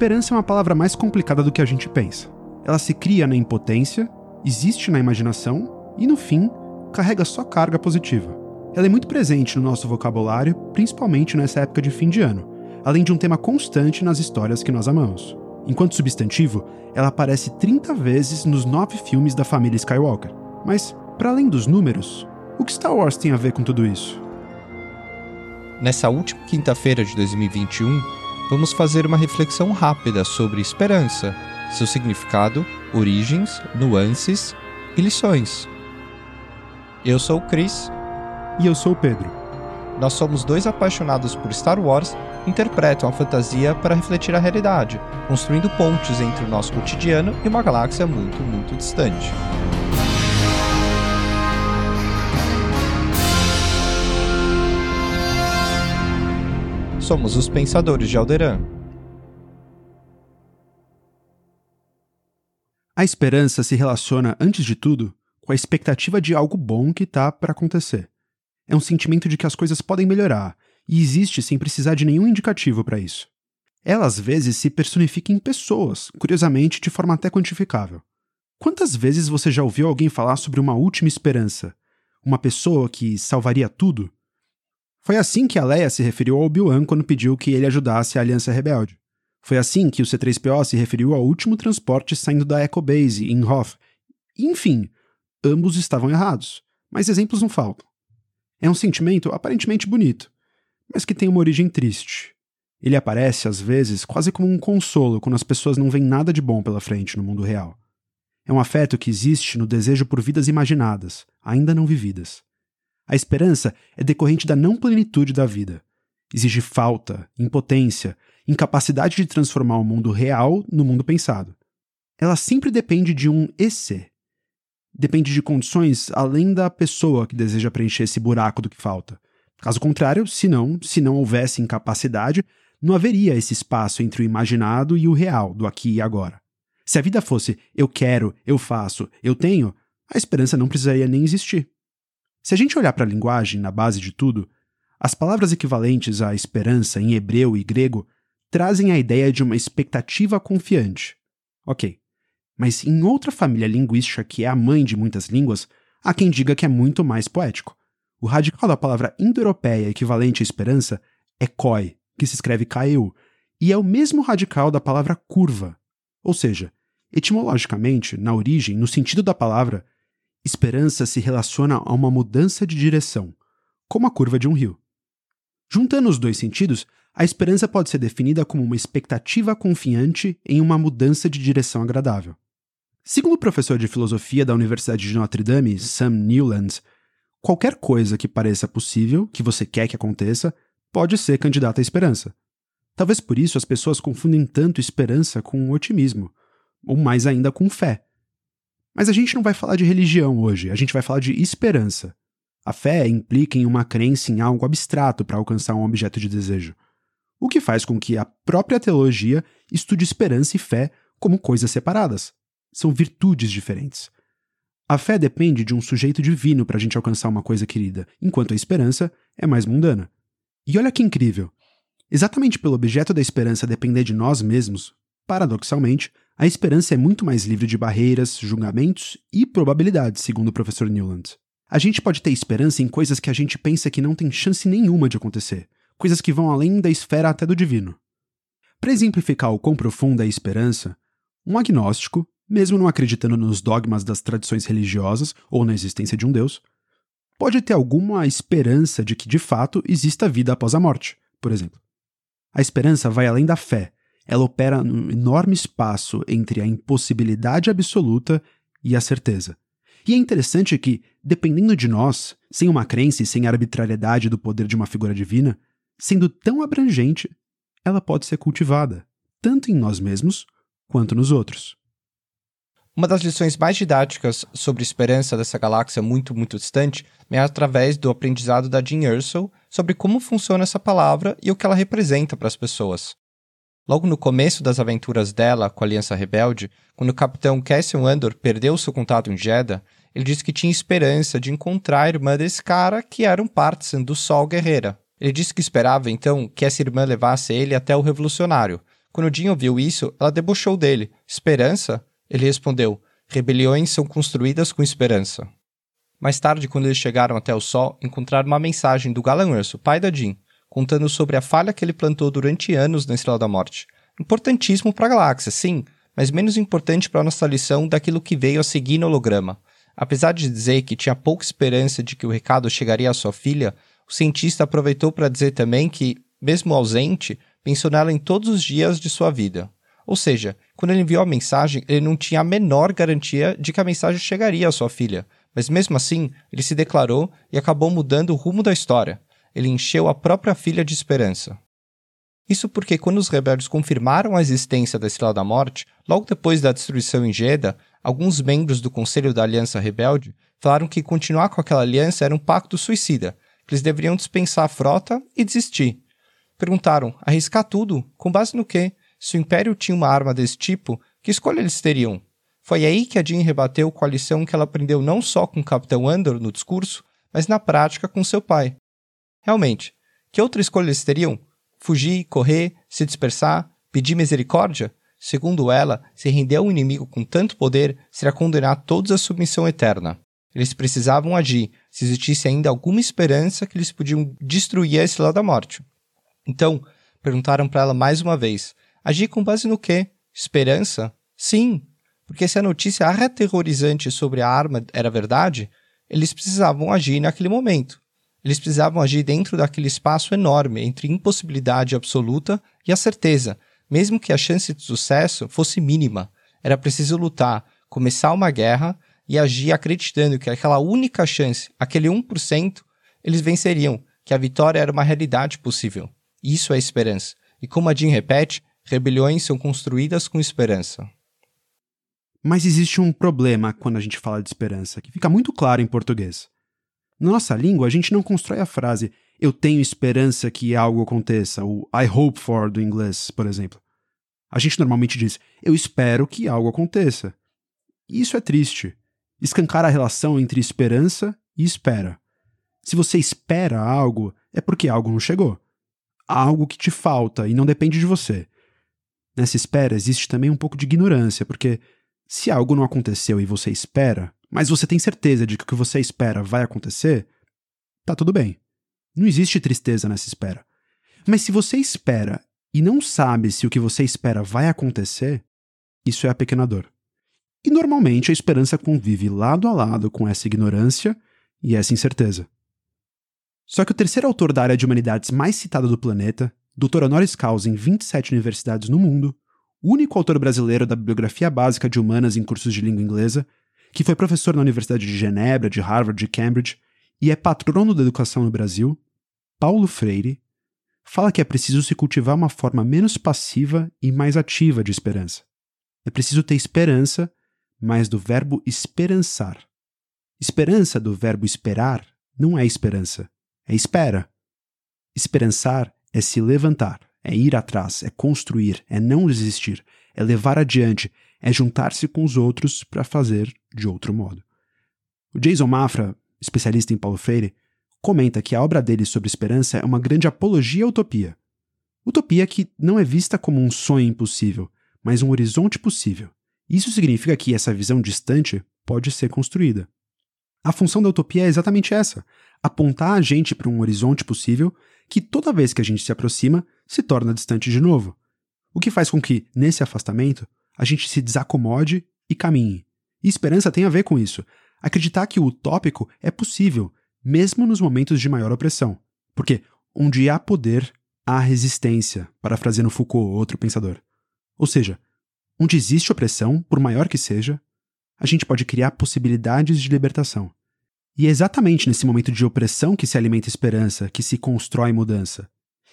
Esperança é uma palavra mais complicada do que a gente pensa. Ela se cria na impotência, existe na imaginação e, no fim, carrega só carga positiva. Ela é muito presente no nosso vocabulário, principalmente nessa época de fim de ano, além de um tema constante nas histórias que nós amamos. Enquanto substantivo, ela aparece 30 vezes nos nove filmes da família Skywalker. Mas, para além dos números, o que Star Wars tem a ver com tudo isso? Nessa última quinta-feira de 2021, vamos fazer uma reflexão rápida sobre esperança, seu significado, origens, nuances e lições. Eu sou o Chris. E eu sou o Pedro. Nós somos dois apaixonados por Star Wars interpretam a fantasia para refletir a realidade, construindo pontes entre o nosso cotidiano e uma galáxia muito, muito distante. Somos os Pensadores de Alderan. A esperança se relaciona, antes de tudo, com a expectativa de algo bom que está para acontecer. É um sentimento de que as coisas podem melhorar e existe sem precisar de nenhum indicativo para isso. Ela às vezes se personifica em pessoas, curiosamente de forma até quantificável. Quantas vezes você já ouviu alguém falar sobre uma última esperança? Uma pessoa que salvaria tudo? Foi assim que a Leia se referiu ao Obi-Wan quando pediu que ele ajudasse a Aliança Rebelde. Foi assim que o C-3PO se referiu ao último transporte saindo da Echo Base, em Hoth. Enfim, ambos estavam errados, mas exemplos não faltam. É um sentimento aparentemente bonito, mas que tem uma origem triste. Ele aparece, às vezes, quase como um consolo quando as pessoas não veem nada de bom pela frente no mundo real. É um afeto que existe no desejo por vidas imaginadas, ainda não vividas. A esperança é decorrente da não plenitude da vida. Exige falta, impotência, incapacidade de transformar o mundo real no mundo pensado. Ela sempre depende de um esse. Depende de condições além da pessoa que deseja preencher esse buraco do que falta. Caso contrário, se não, se não houvesse incapacidade, não haveria esse espaço entre o imaginado e o real, do aqui e agora. Se a vida fosse eu quero, eu faço, eu tenho, a esperança não precisaria nem existir. Se a gente olhar para a linguagem na base de tudo, as palavras equivalentes à esperança em hebreu e grego trazem a ideia de uma expectativa confiante. Ok, mas em outra família linguística que é a mãe de muitas línguas, há quem diga que é muito mais poético. O radical da palavra indo-europeia equivalente à esperança é koi, que se escreve kaeu, e é o mesmo radical da palavra curva. Ou seja, etimologicamente, na origem, no sentido da palavra, esperança se relaciona a uma mudança de direção, como a curva de um rio. Juntando os dois sentidos, a esperança pode ser definida como uma expectativa confiante em uma mudança de direção agradável. Segundo o professor de filosofia da Universidade de Notre Dame, Sam Newlands, Qualquer coisa que pareça possível, que você quer que aconteça, pode ser candidata à esperança. Talvez por isso as pessoas confundem tanto esperança com otimismo, ou mais ainda com fé. Mas a gente não vai falar de religião hoje, a gente vai falar de esperança. A fé implica em uma crença em algo abstrato para alcançar um objeto de desejo, o que faz com que a própria teologia estude esperança e fé como coisas separadas. São virtudes diferentes. A fé depende de um sujeito divino para a gente alcançar uma coisa querida, enquanto a esperança é mais mundana. E olha que incrível! Exatamente pelo objeto da esperança depender de nós mesmos, paradoxalmente, a esperança é muito mais livre de barreiras, julgamentos e probabilidades, segundo o professor Newland. A gente pode ter esperança em coisas que a gente pensa que não tem chance nenhuma de acontecer, coisas que vão além da esfera até do divino. Para exemplificar o quão profunda é a esperança, um agnóstico, mesmo não acreditando nos dogmas das tradições religiosas ou na existência de um Deus, pode ter alguma esperança de que de fato exista vida após a morte, por exemplo. A esperança vai além da fé, ela opera num enorme espaço entre a impossibilidade absoluta e a certeza. E é interessante que, dependendo de nós, sem uma crença e sem a arbitrariedade do poder de uma figura divina, sendo tão abrangente, ela pode ser cultivada, tanto em nós mesmos quanto nos outros. Uma das lições mais didáticas sobre esperança dessa galáxia muito, muito distante é através do aprendizado da Jean Erso sobre como funciona essa palavra e o que ela representa para as pessoas. Logo no começo das aventuras dela com a Aliança Rebelde, quando o capitão Cassian Andor perdeu seu contato em Jeddah, ele disse que tinha esperança de encontrar a irmã desse cara que era um partisan do Sol Guerreira. Ele disse que esperava, então, que essa irmã levasse ele até o Revolucionário, Quando Jean ouviu isso, ela debochou dele. Esperança? Ele respondeu: Rebeliões são construídas com esperança. Mais tarde, quando eles chegaram até o Sol, encontraram uma mensagem do Galan Urso, pai da Jean, contando sobre a falha que ele plantou durante anos na Estrela da Morte. Importantíssimo para a galáxia, sim, mas menos importante para nossa lição daquilo que veio a seguir no holograma. Apesar de dizer que tinha pouca esperança de que o recado chegaria à sua filha, o cientista aproveitou para dizer também que, mesmo ausente, pensou nela em todos os dias de sua vida. Ou seja, quando ele enviou a mensagem, ele não tinha a menor garantia de que a mensagem chegaria à sua filha, mas mesmo assim, ele se declarou e acabou mudando o rumo da história. Ele encheu a própria filha de esperança. Isso porque, quando os rebeldes confirmaram a existência da Estrela da Morte, logo depois da destruição em Jeddah, alguns membros do Conselho da Aliança Rebelde falaram que continuar com aquela aliança era um pacto suicida, que eles deveriam dispensar a frota e desistir. Perguntaram: arriscar tudo? Com base no quê? Se o Império tinha uma arma desse tipo, que escolha eles teriam? Foi aí que a Jean rebateu com a lição que ela aprendeu não só com o Capitão Andor no discurso, mas na prática com seu pai. Realmente, que outra escolha eles teriam? Fugir, correr, se dispersar, pedir misericórdia? Segundo ela, se render a um inimigo com tanto poder seria condenar todos à submissão eterna. Eles precisavam agir, se existisse ainda alguma esperança que eles podiam destruir a Estrela da Morte. Então, perguntaram para ela mais uma vez: agir com base no quê? Esperança? Sim, porque se a notícia aterrorizante sobre a arma era verdade, eles precisavam agir naquele momento. Eles precisavam agir dentro daquele espaço enorme entre impossibilidade absoluta e a certeza, mesmo que a chance de sucesso fosse mínima. Era preciso lutar, começar uma guerra e agir acreditando que aquela única chance, aquele 1%, eles venceriam, que a vitória era uma realidade possível. Isso é esperança. E como a Jean repete, rebeliões são construídas com esperança. Mas existe um problema quando a gente fala de esperança, que fica muito claro em português. Na nossa língua, a gente não constrói a frase eu tenho esperança que algo aconteça, o I hope for do inglês, por exemplo. A gente normalmente diz eu espero que algo aconteça. E isso é triste. Escancar a relação entre esperança e espera. Se você espera algo, é porque algo não chegou. Há algo que te falta e não depende de você. Nessa espera existe também um pouco de ignorância, porque se algo não aconteceu e você espera, mas você tem certeza de que o que você espera vai acontecer, tá tudo bem. Não existe tristeza nessa espera. Mas se você espera e não sabe se o que você espera vai acontecer, isso é a pequena dor. E normalmente a esperança convive lado a lado com essa ignorância e essa incerteza. Só que o terceiro autor da área de humanidades mais citado do planeta, doutor honoris causa em 27 universidades no mundo, único autor brasileiro da bibliografia básica de humanas em cursos de língua inglesa, que foi professor na Universidade de Genebra, de Harvard, de Cambridge e é patrono da educação no Brasil, Paulo Freire, fala que é preciso se cultivar uma forma menos passiva e mais ativa de esperança. É preciso ter esperança, mas do verbo esperançar. Esperança do verbo esperar não é esperança, é espera. Esperançar é se levantar, é ir atrás, é construir, é não desistir, é levar adiante, é juntar-se com os outros para fazer de outro modo. O Jason Mafra, especialista em Paulo Freire, comenta que a obra dele sobre esperança é uma grande apologia à utopia. Utopia que não é vista como um sonho impossível, mas um horizonte possível. Isso significa que essa visão distante pode ser construída. A função da utopia é exatamente essa: apontar a gente para um horizonte possível que toda vez que a gente se aproxima se torna distante de novo. O que faz com que, nesse afastamento, a gente se desacomode e caminhe. E esperança tem a ver com isso. Acreditar que o utópico é possível, mesmo nos momentos de maior opressão. Porque onde há poder, há resistência, parafraseando Foucault, outro pensador. Ou seja, onde existe opressão, por maior que seja, a gente pode criar possibilidades de libertação. E é exatamente nesse momento de opressão que se alimenta esperança, que se constrói mudança.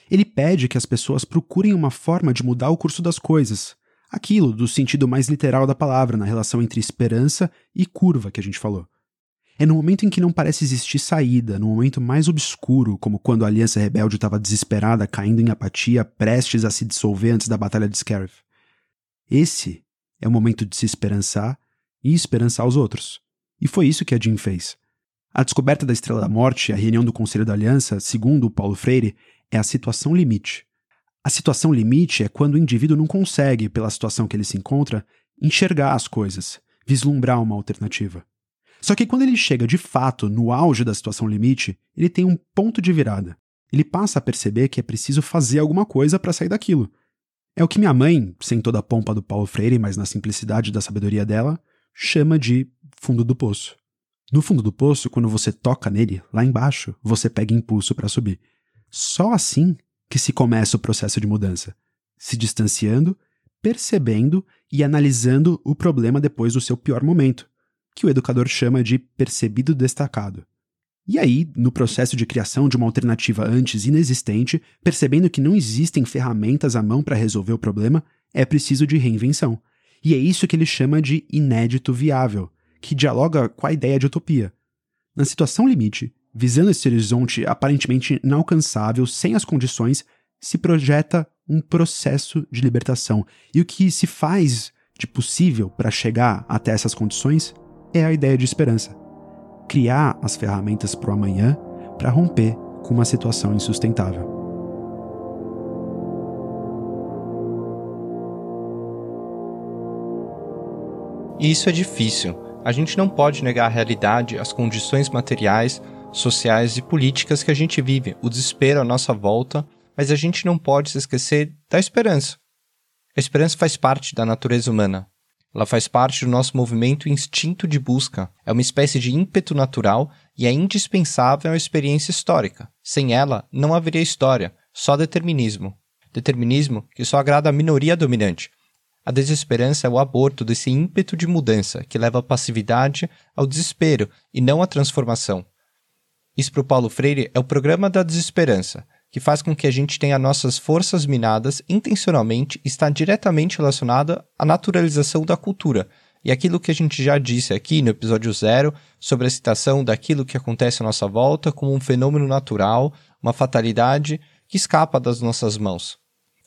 Ele pede que as pessoas procurem uma forma de mudar o curso das coisas, aquilo do sentido mais literal da palavra, na relação entre esperança e curva que a gente falou. É no momento em que não parece existir saída, no momento mais obscuro, como quando a Aliança Rebelde estava desesperada, caindo em apatia, prestes a se dissolver antes da Batalha de Scarif. Esse é o momento de se esperançar e esperançar os outros. E foi isso que a Jean fez. A descoberta da Estrela da Morte, a reunião do Conselho da Aliança, segundo o Paulo Freire, é a situação limite. A situação limite é quando o indivíduo não consegue, pela situação que ele se encontra, enxergar as coisas, vislumbrar uma alternativa. Só que quando ele chega de fato no auge da situação limite, ele tem um ponto de virada. Ele passa a perceber que é preciso fazer alguma coisa para sair daquilo. É o que minha mãe, sem toda a pompa do Paulo Freire, mas na simplicidade da sabedoria dela, chama de fundo do poço. No fundo do poço, quando você toca nele, lá embaixo, você pega impulso para subir. Só assim que se começa o processo de mudança, se distanciando, percebendo e analisando o problema depois do seu pior momento, que o educador chama de percebido destacado. E aí, no processo de criação de uma alternativa antes inexistente, percebendo que não existem ferramentas à mão para resolver o problema, é preciso de reinvenção. E é isso que ele chama de inédito viável, que dialoga com a ideia de utopia. Na situação limite, visando esse horizonte aparentemente inalcançável, sem as condições, se projeta um processo de libertação. E o que se faz de possível para chegar até essas condições é a ideia de esperança. Criar as ferramentas para o amanhã para romper com uma situação insustentável. E isso é difícil. A gente não pode negar a realidade, as condições materiais, sociais e políticas que a gente vive, o desespero à nossa volta, mas a gente não pode se esquecer da esperança. A esperança faz parte da natureza humana. Ela faz parte do nosso movimento instinto de busca. É uma espécie de ímpeto natural e é indispensável à experiência histórica. Sem ela, não haveria história, só determinismo. Determinismo que só agrada à minoria dominante. A desesperança é o aborto desse ímpeto de mudança que leva à passividade, ao desespero e não à transformação. Isso para o Paulo Freire é o programa da desesperança, que faz com que a gente tenha nossas forças minadas intencionalmente está diretamente relacionada à naturalização da cultura. E aquilo que a gente já disse aqui no episódio zero sobre a citação daquilo que acontece à nossa volta como um fenômeno natural, uma fatalidade que escapa das nossas mãos.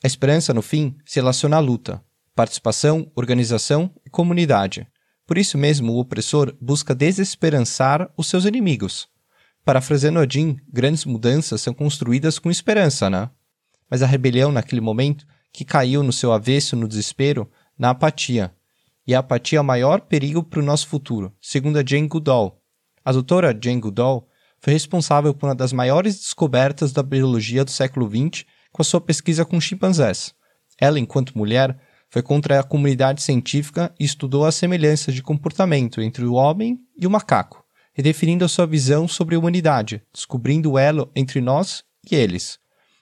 A esperança, no fim, se relaciona à luta, participação, organização e comunidade. Por isso mesmo, o opressor busca desesperançar os seus inimigos. Parafraseando Odin, grandes mudanças são construídas com esperança, né? Mas a rebelião, naquele momento, que caiu no seu avesso no desespero, na apatia. E a apatia é o maior perigo para o nosso futuro, segundo a Jane Goodall. A doutora Jane Goodall foi responsável por uma das maiores descobertas da biologia do século XX com a sua pesquisa com chimpanzés. Ela, enquanto mulher, foi contra a comunidade científica e estudou as semelhanças de comportamento entre o homem e o macaco redefinindo a sua visão sobre a humanidade, descobrindo o elo entre nós e eles.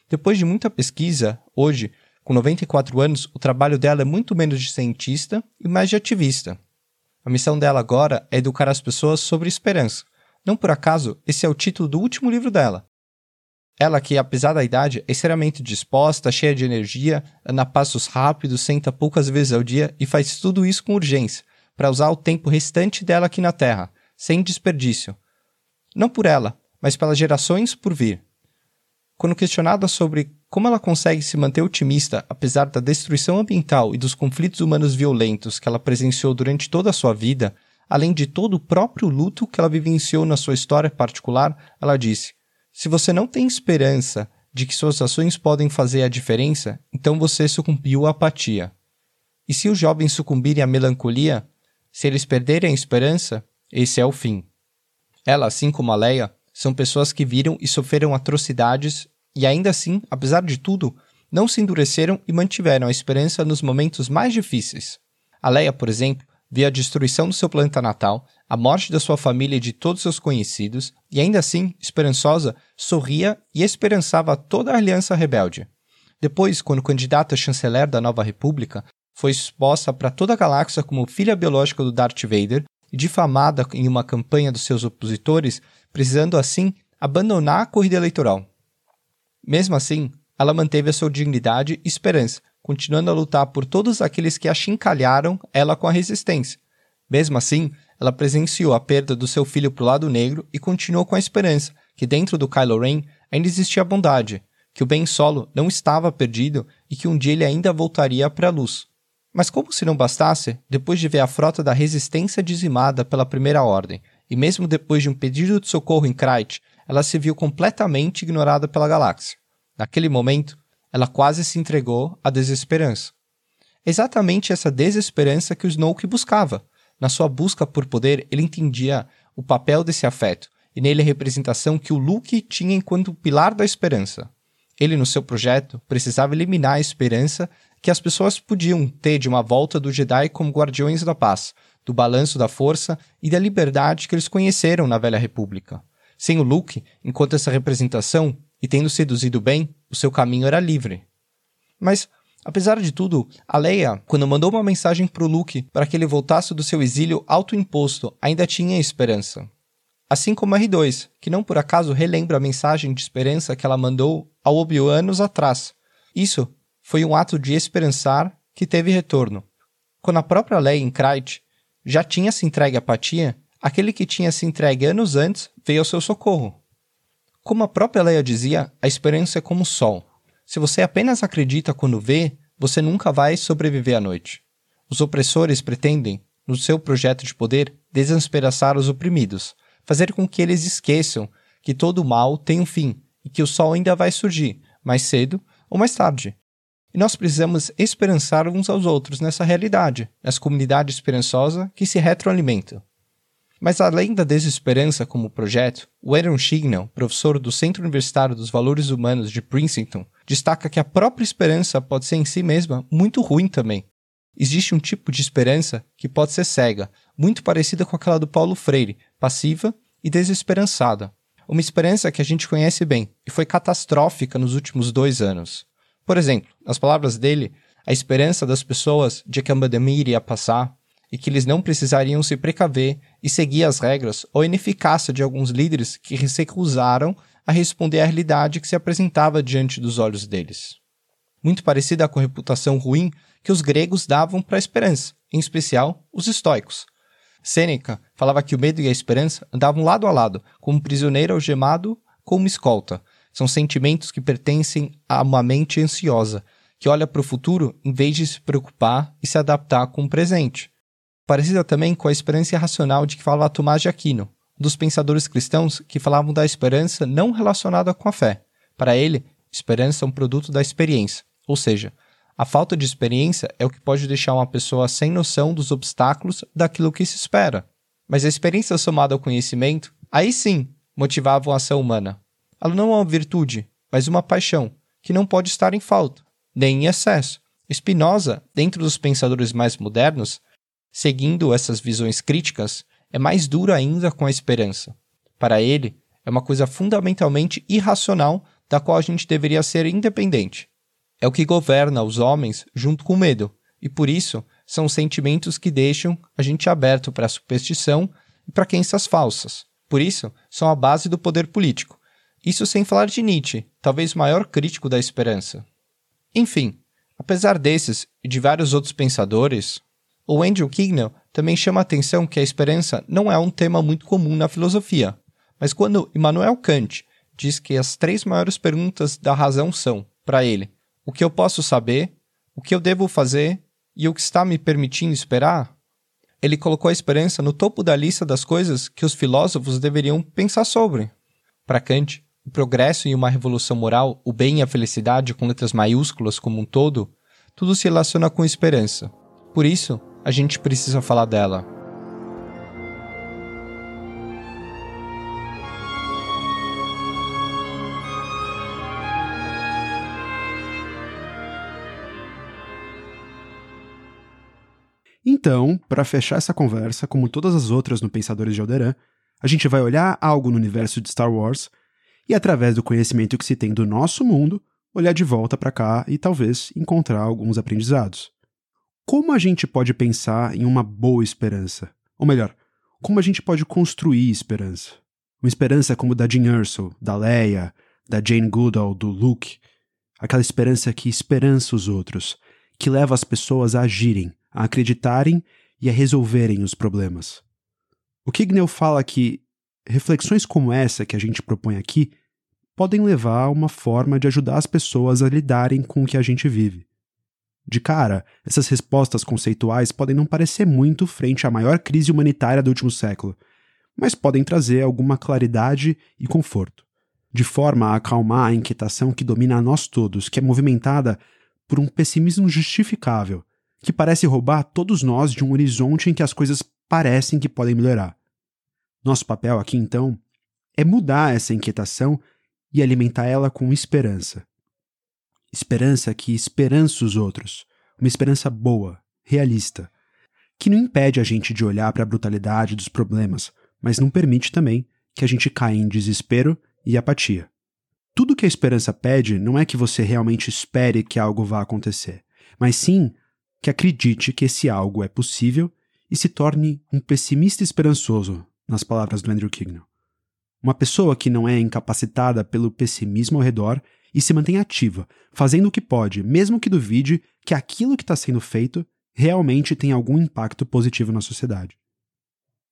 Depois de muita pesquisa, hoje, com 94 anos, o trabalho dela é muito menos de cientista e mais de ativista. A missão dela agora é educar as pessoas sobre esperança. Não por acaso, esse é o título do último livro dela. Ela que, apesar da idade, é extremamente disposta, cheia de energia, anda passos rápidos, senta poucas vezes ao dia e faz tudo isso com urgência, para usar o tempo restante dela aqui na Terra, sem desperdício. Não por ela, mas pelas gerações por vir. Quando questionada sobre como ela consegue se manter otimista apesar da destruição ambiental e dos conflitos humanos violentos que ela presenciou durante toda a sua vida, além de todo o próprio luto que ela vivenciou na sua história particular, ela disse: Se você não tem esperança de que suas ações podem fazer a diferença, então você sucumbiu à apatia. E se os jovens sucumbirem à melancolia, se eles perderem a esperança, esse é o fim. Ela, assim como a Leia, são pessoas que viram e sofreram atrocidades e ainda assim, apesar de tudo, não se endureceram e mantiveram a esperança nos momentos mais difíceis. A Leia, por exemplo, viu a destruição do seu planeta natal, a morte da sua família e de todos seus conhecidos, e ainda assim, esperançosa, sorria e esperançava toda a aliança rebelde. Depois, quando candidata a chanceler da nova república, foi exposta para toda a galáxia como filha biológica do Darth Vader difamada em uma campanha dos seus opositores, precisando assim abandonar a corrida eleitoral. Mesmo assim, ela manteve a sua dignidade e esperança, continuando a lutar por todos aqueles que achincalharam ela com a resistência. Mesmo assim, ela presenciou a perda do seu filho para o lado negro e continuou com a esperança que dentro do Kylo Ren ainda existia bondade, que o Ben Solo não estava perdido e que um dia ele ainda voltaria para a luz. Mas como se não bastasse, depois de ver a frota da resistência dizimada pela Primeira Ordem, e mesmo depois de um pedido de socorro em Krayt, ela se viu completamente ignorada pela galáxia. Naquele momento, ela quase se entregou à desesperança. Exatamente essa desesperança que o Snoke buscava. Na sua busca por poder, ele entendia o papel desse afeto e nele a representação que o Luke tinha enquanto pilar da esperança. Ele, no seu projeto, precisava eliminar a esperança que as pessoas podiam ter de uma volta do Jedi como guardiões da paz, do balanço da força e da liberdade que eles conheceram na Velha República. Sem o Luke, enquanto essa representação, e tendo seduzido bem, o seu caminho era livre. Mas, apesar de tudo, a Leia, quando mandou uma mensagem para o Luke para que ele voltasse do seu exílio autoimposto, ainda tinha esperança. Assim como R2, que não por acaso relembra a mensagem de esperança que ela mandou ao Obi-Wan anos atrás. Isso foi um ato de esperançar que teve retorno. Quando a própria Leia em Krayt já tinha se entregue à apatia, aquele que tinha se entregue anos antes veio ao seu socorro. Como a própria Leia dizia, a esperança é como o sol. Se você apenas acredita quando vê, você nunca vai sobreviver à noite. Os opressores pretendem, no seu projeto de poder, desesperançar os oprimidos, fazer com que eles esqueçam que todo mal tem um fim e que o sol ainda vai surgir, mais cedo ou mais tarde. E nós precisamos esperançar uns aos outros nessa realidade, nessa comunidade esperançosa que se retroalimenta. Mas além da desesperança como projeto, o Aaron Shignell, professor do Centro Universitário dos Valores Humanos de Princeton, destaca que a própria esperança pode ser em si mesma muito ruim também. Existe um tipo de esperança que pode ser cega, muito parecida com aquela do Paulo Freire, passiva e desesperançada. Uma esperança que a gente conhece bem e foi catastrófica nos últimos dois anos. Por exemplo, nas palavras dele, a esperança das pessoas de que a pandemia iria passar, e que eles não precisariam se precaver e seguir as regras ou a ineficácia de alguns líderes que se recusaram a responder à realidade que se apresentava diante dos olhos deles. Muito parecida com a reputação ruim que os gregos davam para a esperança, em especial os estoicos. Sêneca falava que o medo e a esperança andavam lado a lado, como um prisioneiro algemado com uma escolta. São sentimentos que pertencem a uma mente ansiosa, que olha para o futuro em vez de se preocupar e se adaptar com o presente parecida também com a esperança irracional de que falava Tomás de Aquino, dos pensadores cristãos que falavam da esperança não relacionada com a fé. Para ele, esperança é um produto da experiência, ou seja, a falta de experiência é o que pode deixar uma pessoa sem noção dos obstáculos daquilo que se espera. Mas a experiência somada ao conhecimento, aí sim, motivava a ação humana. Ela não é uma virtude, mas uma paixão, que não pode estar em falta, nem em excesso. Spinoza, dentro dos pensadores mais modernos, seguindo essas visões críticas, é mais duro ainda com a esperança. Para ele, é uma coisa fundamentalmente irracional da qual a gente deveria ser independente. É o que governa os homens junto com o medo, e por isso são sentimentos que deixam a gente aberto para a superstição e para crenças falsas. Por isso, são a base do poder político. Isso sem falar de Nietzsche, talvez o maior crítico da esperança. Enfim, apesar desses e de vários outros pensadores, o Andrew Kignell também chama a atenção que a esperança não é um tema muito comum na filosofia, mas quando Immanuel Kant diz que as três maiores perguntas da razão são, para ele, o que eu posso saber, o que eu devo fazer e o que está me permitindo esperar, ele colocou a esperança no topo da lista das coisas que os filósofos deveriam pensar sobre. Para Kant, o progresso e uma revolução moral, o bem e a felicidade com letras maiúsculas como um todo, tudo se relaciona com esperança. Por isso, a gente precisa falar dela. Então, para fechar essa conversa, como todas as outras no Pensadores de Alderan, a gente vai olhar algo no universo de Star Wars e, através do conhecimento que se tem do nosso mundo, olhar de volta para cá e talvez encontrar alguns aprendizados. Como a gente pode pensar em uma boa esperança? Ou melhor, como a gente pode construir esperança? Uma esperança como da Jean Erso, da Leia, da Jane Goodall, do Luke. Aquela esperança que esperança os outros, que leva as pessoas a agirem, a acreditarem e a resolverem os problemas. O Kignell fala que reflexões como essa que a gente propõe aqui podem levar a uma forma de ajudar as pessoas a lidarem com o que a gente vive. De cara, essas respostas conceituais podem não parecer muito frente à maior crise humanitária do último século, mas podem trazer alguma claridade e conforto. de forma a acalmar a inquietação que domina a nós todos, que é movimentada por um pessimismo justificável, que parece roubar todos nós de um horizonte em que as coisas parecem que podem melhorar. Nosso papel aqui, então, é mudar essa inquietação e alimentar ela com esperança. Esperança que esperança os outros, uma esperança boa, realista, que não impede a gente de olhar para a brutalidade dos problemas, mas não permite também que a gente caia em desespero e apatia. Tudo que a esperança pede não é que você realmente espere que algo vá acontecer, mas sim que acredite que esse algo é possível e se torne um pessimista esperançoso, nas palavras do Andrew Kignall. Uma pessoa que não é incapacitada pelo pessimismo ao redor e se mantém ativa, fazendo o que pode, mesmo que duvide que aquilo que está sendo feito realmente tem algum impacto positivo na sociedade.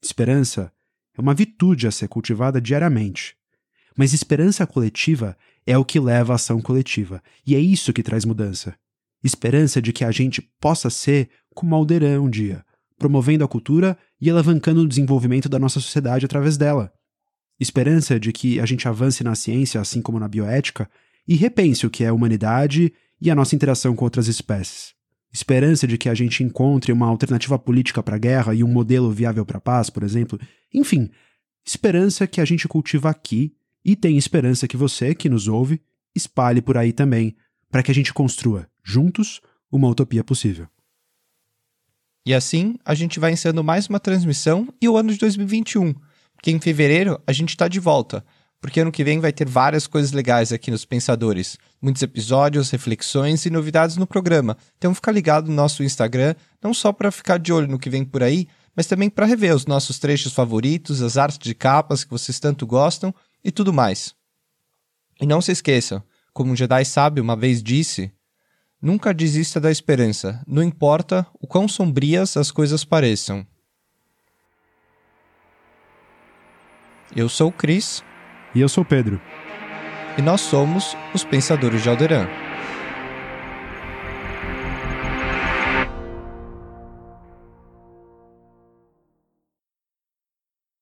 Esperança é uma virtude a ser cultivada diariamente, mas esperança coletiva é o que leva à ação coletiva, e é isso que traz mudança. Esperança de que a gente possa ser como Alderan um dia, promovendo a cultura e alavancando o desenvolvimento da nossa sociedade através dela. Esperança de que a gente avance na ciência, assim como na bioética, e repense o que é a humanidade e a nossa interação com outras espécies. Esperança de que a gente encontre uma alternativa política para a guerra e um modelo viável para a paz, por exemplo. Enfim, esperança que a gente cultiva aqui e tem esperança que você, que nos ouve, espalhe por aí também, para que a gente construa, juntos, uma utopia possível. E assim, a gente vai encerrando mais uma transmissão e o ano de 2021, porque em fevereiro a gente está de volta, porque ano que vem vai ter várias coisas legais aqui nos Pensadores, muitos episódios, reflexões e novidades no programa. Então fica ligado no nosso Instagram, não só para ficar de olho no que vem por aí, mas também para rever os nossos trechos favoritos, as artes de capas que vocês tanto gostam e tudo mais. E não se esqueçam, como um Jedi sábio uma vez disse, Nunca desista da esperança, não importa o quão sombrias as coisas pareçam. Eu sou o Cris. E eu sou o Pedro. E nós somos os Pensadores de Alderan.